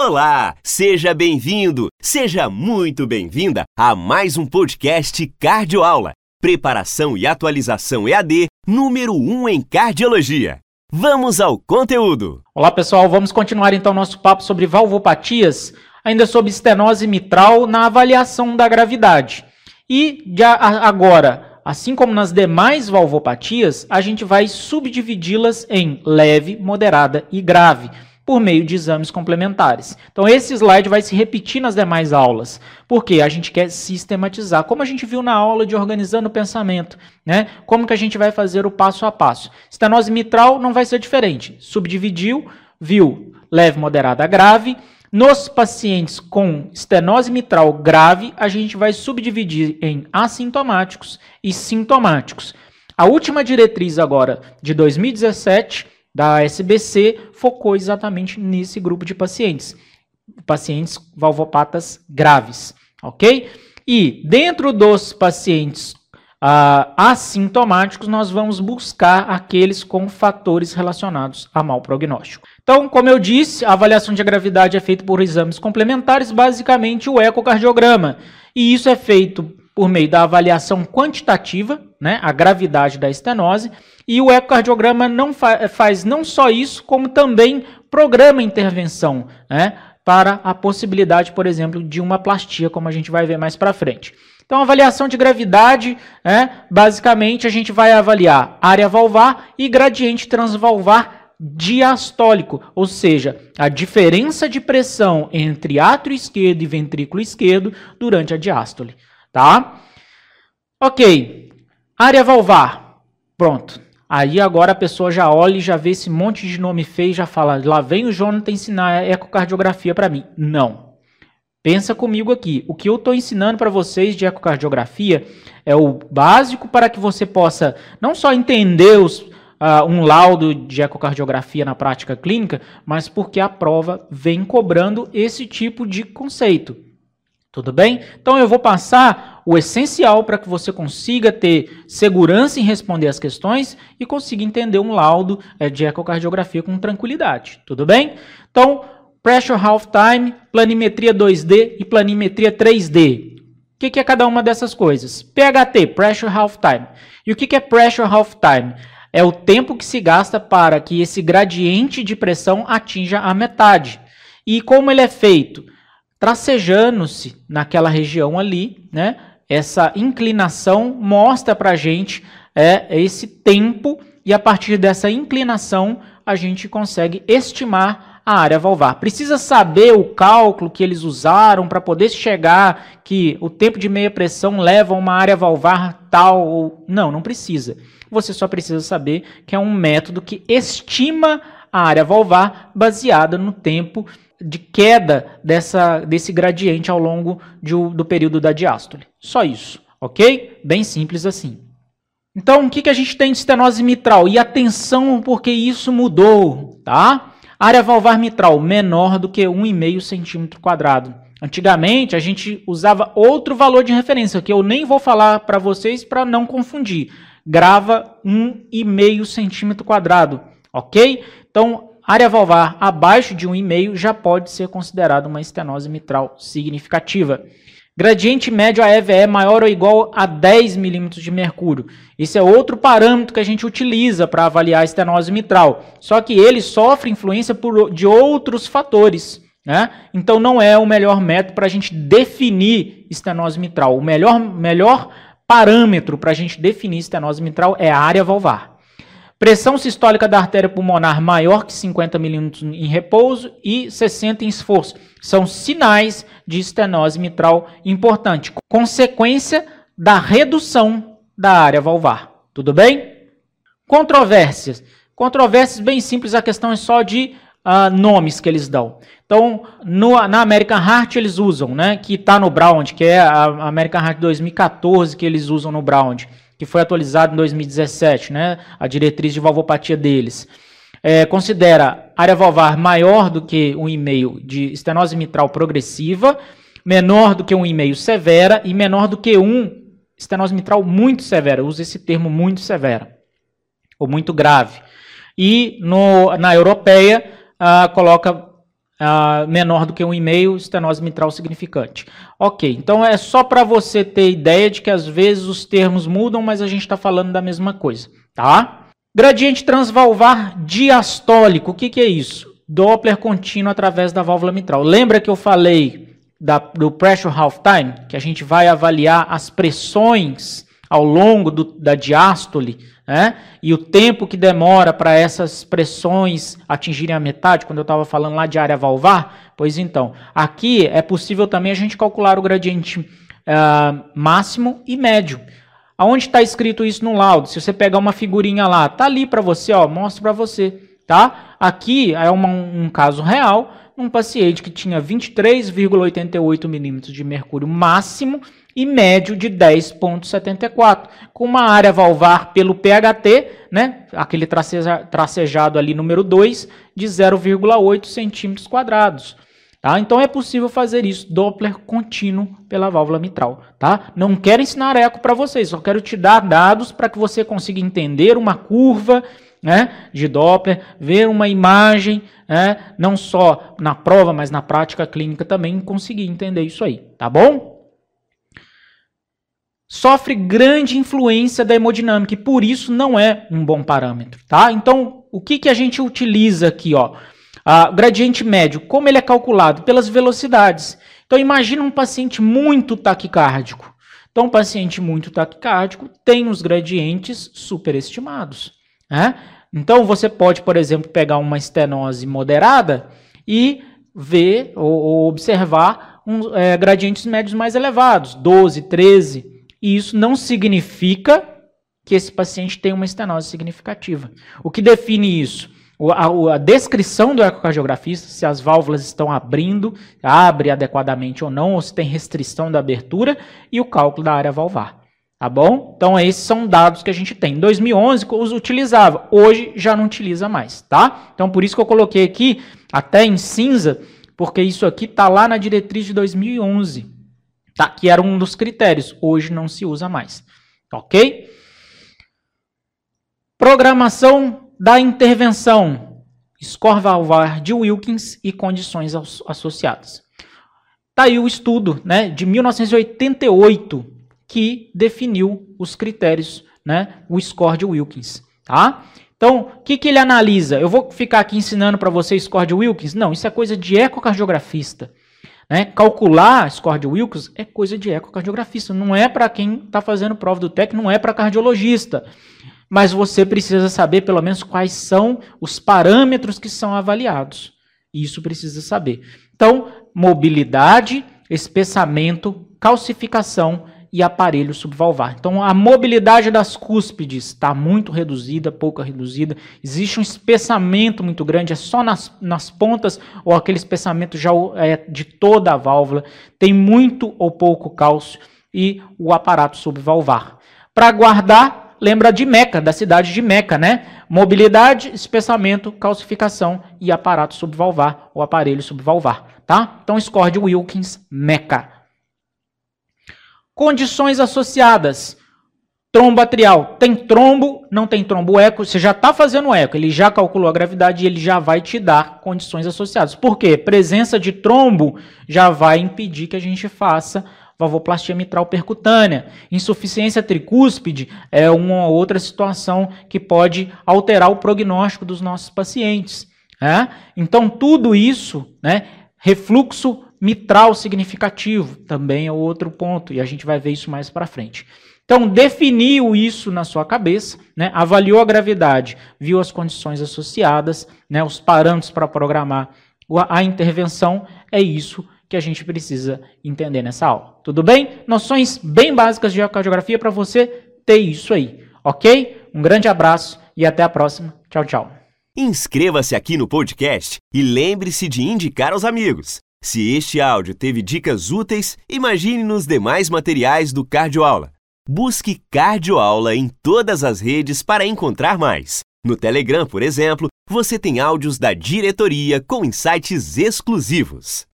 Olá, seja bem-vindo, seja muito bem-vinda a mais um podcast Cardioaula, preparação e atualização EAD número 1 em cardiologia. Vamos ao conteúdo. Olá, pessoal, vamos continuar então nosso papo sobre valvopatias, ainda sobre estenose mitral na avaliação da gravidade. E agora, assim como nas demais valvopatias, a gente vai subdividi-las em leve, moderada e grave por meio de exames complementares. Então esse slide vai se repetir nas demais aulas, porque a gente quer sistematizar, como a gente viu na aula de organizando o pensamento, né? Como que a gente vai fazer o passo a passo. Estenose mitral não vai ser diferente. Subdividiu, viu leve, moderada, grave. Nos pacientes com estenose mitral grave, a gente vai subdividir em assintomáticos e sintomáticos. A última diretriz agora de 2017 da SBC focou exatamente nesse grupo de pacientes, pacientes valvopatas graves, ok? E dentro dos pacientes uh, assintomáticos, nós vamos buscar aqueles com fatores relacionados a mau prognóstico. Então, como eu disse, a avaliação de gravidade é feita por exames complementares, basicamente o ecocardiograma. E isso é feito por meio da avaliação quantitativa, né, a gravidade da estenose, e o ecocardiograma não fa faz não só isso, como também programa intervenção, né, para a possibilidade, por exemplo, de uma plastia, como a gente vai ver mais para frente. Então, avaliação de gravidade, né, basicamente a gente vai avaliar área valvar e gradiente transvalvar diastólico, ou seja, a diferença de pressão entre átrio esquerdo e ventrículo esquerdo durante a diástole tá? Ok, área valvar, pronto. Aí agora a pessoa já olha e já vê esse monte de nome feio e já fala, lá vem o Jonathan ensinar ecocardiografia para mim. Não. Pensa comigo aqui. O que eu estou ensinando para vocês de ecocardiografia é o básico para que você possa não só entender os, uh, um laudo de ecocardiografia na prática clínica, mas porque a prova vem cobrando esse tipo de conceito. Tudo bem? Então eu vou passar o essencial para que você consiga ter segurança em responder as questões e consiga entender um laudo é, de ecocardiografia com tranquilidade. Tudo bem? Então, pressure half time, planimetria 2D e planimetria 3D. O que, que é cada uma dessas coisas? PHT, pressure half time. E o que, que é pressure half time? É o tempo que se gasta para que esse gradiente de pressão atinja a metade. E como ele é feito? Tracejando-se naquela região ali, né? Essa inclinação mostra para a gente é, esse tempo e a partir dessa inclinação a gente consegue estimar a área valvar. Precisa saber o cálculo que eles usaram para poder chegar que o tempo de meia pressão leva a uma área valvar tal ou não, não precisa. Você só precisa saber que é um método que estima a área valvar baseada no tempo de queda dessa, desse gradiente ao longo de, do período da diástole. Só isso, ok? Bem simples assim. Então, o que, que a gente tem de estenose mitral? E atenção, porque isso mudou, tá? Área valvar mitral menor do que 1,5 centímetro quadrado. Antigamente, a gente usava outro valor de referência, que eu nem vou falar para vocês para não confundir. Grava 1,5 centímetro quadrado, ok? Então, Área valvar abaixo de 1,5 já pode ser considerada uma estenose mitral significativa. Gradiente médio AEVE maior ou igual a 10 milímetros de mercúrio. Esse é outro parâmetro que a gente utiliza para avaliar a estenose mitral. Só que ele sofre influência por, de outros fatores. Né? Então não é o melhor método para a gente definir estenose mitral. O melhor, melhor parâmetro para a gente definir estenose mitral é a área valvar. Pressão sistólica da artéria pulmonar maior que 50 milímetros em repouso e 60 em esforço. São sinais de estenose mitral importante. Consequência da redução da área valvar. Tudo bem? Controvérsias. Controvérsias bem simples, a questão é só de uh, nomes que eles dão. Então, no, na American Heart eles usam, né, que está no Brown, que é a American Heart 2014 que eles usam no Brown que foi atualizado em 2017, né, a diretriz de valvopatia deles, é, considera área valvar maior do que 1,5 de estenose mitral progressiva, menor do que 1,5 severa e menor do que 1 estenose mitral muito severa. Usa esse termo muito severa ou muito grave. E no, na europeia, ah, coloca uh, menor do que 1,5, estenose mitral significante. Ok, então é só para você ter ideia de que às vezes os termos mudam, mas a gente está falando da mesma coisa, tá? Gradiente transvalvar diastólico, o que, que é isso? Doppler contínuo através da válvula mitral. Lembra que eu falei da, do pressure half time, que a gente vai avaliar as pressões ao longo do, da diástole, né? E o tempo que demora para essas pressões atingirem a metade, quando eu estava falando lá de área valvar, pois então, aqui é possível também a gente calcular o gradiente uh, máximo e médio. Aonde está escrito isso no laudo? Se você pegar uma figurinha lá, tá ali para você, ó, mostra para você, tá? Aqui é uma, um caso real, um paciente que tinha 23,88 milímetros de mercúrio máximo e médio de 10,74, com uma área valvar pelo PHT, né, aquele traceja, tracejado ali número 2, de 0,8 centímetros quadrados. Tá? Então é possível fazer isso, Doppler contínuo pela válvula mitral. Tá? Não quero ensinar eco para vocês, só quero te dar dados para que você consiga entender uma curva né, de Doppler, ver uma imagem, né, não só na prova, mas na prática clínica também, conseguir entender isso aí, tá bom? sofre grande influência da hemodinâmica e por isso não é um bom parâmetro, tá? Então, o que, que a gente utiliza aqui, ó? A gradiente médio, como ele é calculado? Pelas velocidades. Então, imagina um paciente muito taquicárdico. Então, um paciente muito taquicárdico tem os gradientes superestimados, né? Então, você pode, por exemplo, pegar uma estenose moderada e ver ou, ou observar um, é, gradientes médios mais elevados, 12, 13, e isso não significa que esse paciente tem uma estenose significativa. O que define isso? A, a, descrição do ecocardiografista, se as válvulas estão abrindo, abre adequadamente ou não, ou se tem restrição da abertura, e o cálculo da área valvar. Tá bom? Então, esses são dados que a gente tem. Em 2011, os utilizava, hoje já não utiliza mais, tá? Então, por isso que eu coloquei aqui, até em cinza, porque isso aqui está lá na diretriz de 2011 tá? que era um dos critérios. Hoje não se usa mais. Ok? Programação da intervenção. Score valvar de Wilkins e condições associadas. Está aí o estudo né, de 1988 que definiu os critérios, né, o score de Wilkins. Tá? Então, o que, que ele analisa? Eu vou ficar aqui ensinando para vocês score de Wilkins? Não, isso é coisa de ecocardiografista. Né? Calcular score de Wilkes é coisa de ecocardiografista, não é para quem está fazendo prova do TEC, não é para cardiologista. Mas você precisa saber pelo menos quais são os parâmetros que são avaliados. Isso precisa saber. Então, mobilidade, espessamento, calcificação e aparelho subvalvar. Então, a mobilidade das cúspides está muito reduzida, pouca reduzida. Existe um espessamento muito grande, é só nas, nas pontas ou aquele espessamento já é de toda a válvula. Tem muito ou pouco cálcio e o aparato subvalvar. Para guardar, lembra de Meca, da cidade de Meca, né? Mobilidade, espessamento, calcificação e aparato subvalvar, o aparelho subvalvar, tá? Então, score de Wilkins, Meca. Condições associadas. Trombo atrial. Tem trombo, não tem trombo eco. Você já está fazendo eco, ele já calculou a gravidade e ele já vai te dar condições associadas. Por quê? Presença de trombo já vai impedir que a gente faça valvoplastia mitral percutânea. Insuficiência tricúspide é uma outra situação que pode alterar o prognóstico dos nossos pacientes. Né? Então, tudo isso, né, refluxo mitral significativo também é outro ponto, e a gente vai ver isso mais para frente. Então, definiu isso na sua cabeça, né? avaliou a gravidade, viu as condições associadas, né? os parâmetros para programar a intervenção, é isso que a gente precisa entender nessa aula. Tudo bem? Noções bem básicas de ecocardiografia para você ter isso aí, ok? Um grande abraço e até a próxima. Tchau, tchau. Inscreva-se aqui no podcast e lembre-se de indicar aos amigos. Se este áudio teve dicas úteis, imagine nos demais materiais do Cardioaula. Busque Cardioaula em todas as redes para encontrar mais. No Telegram, por exemplo, você tem áudios da diretoria com insights exclusivos.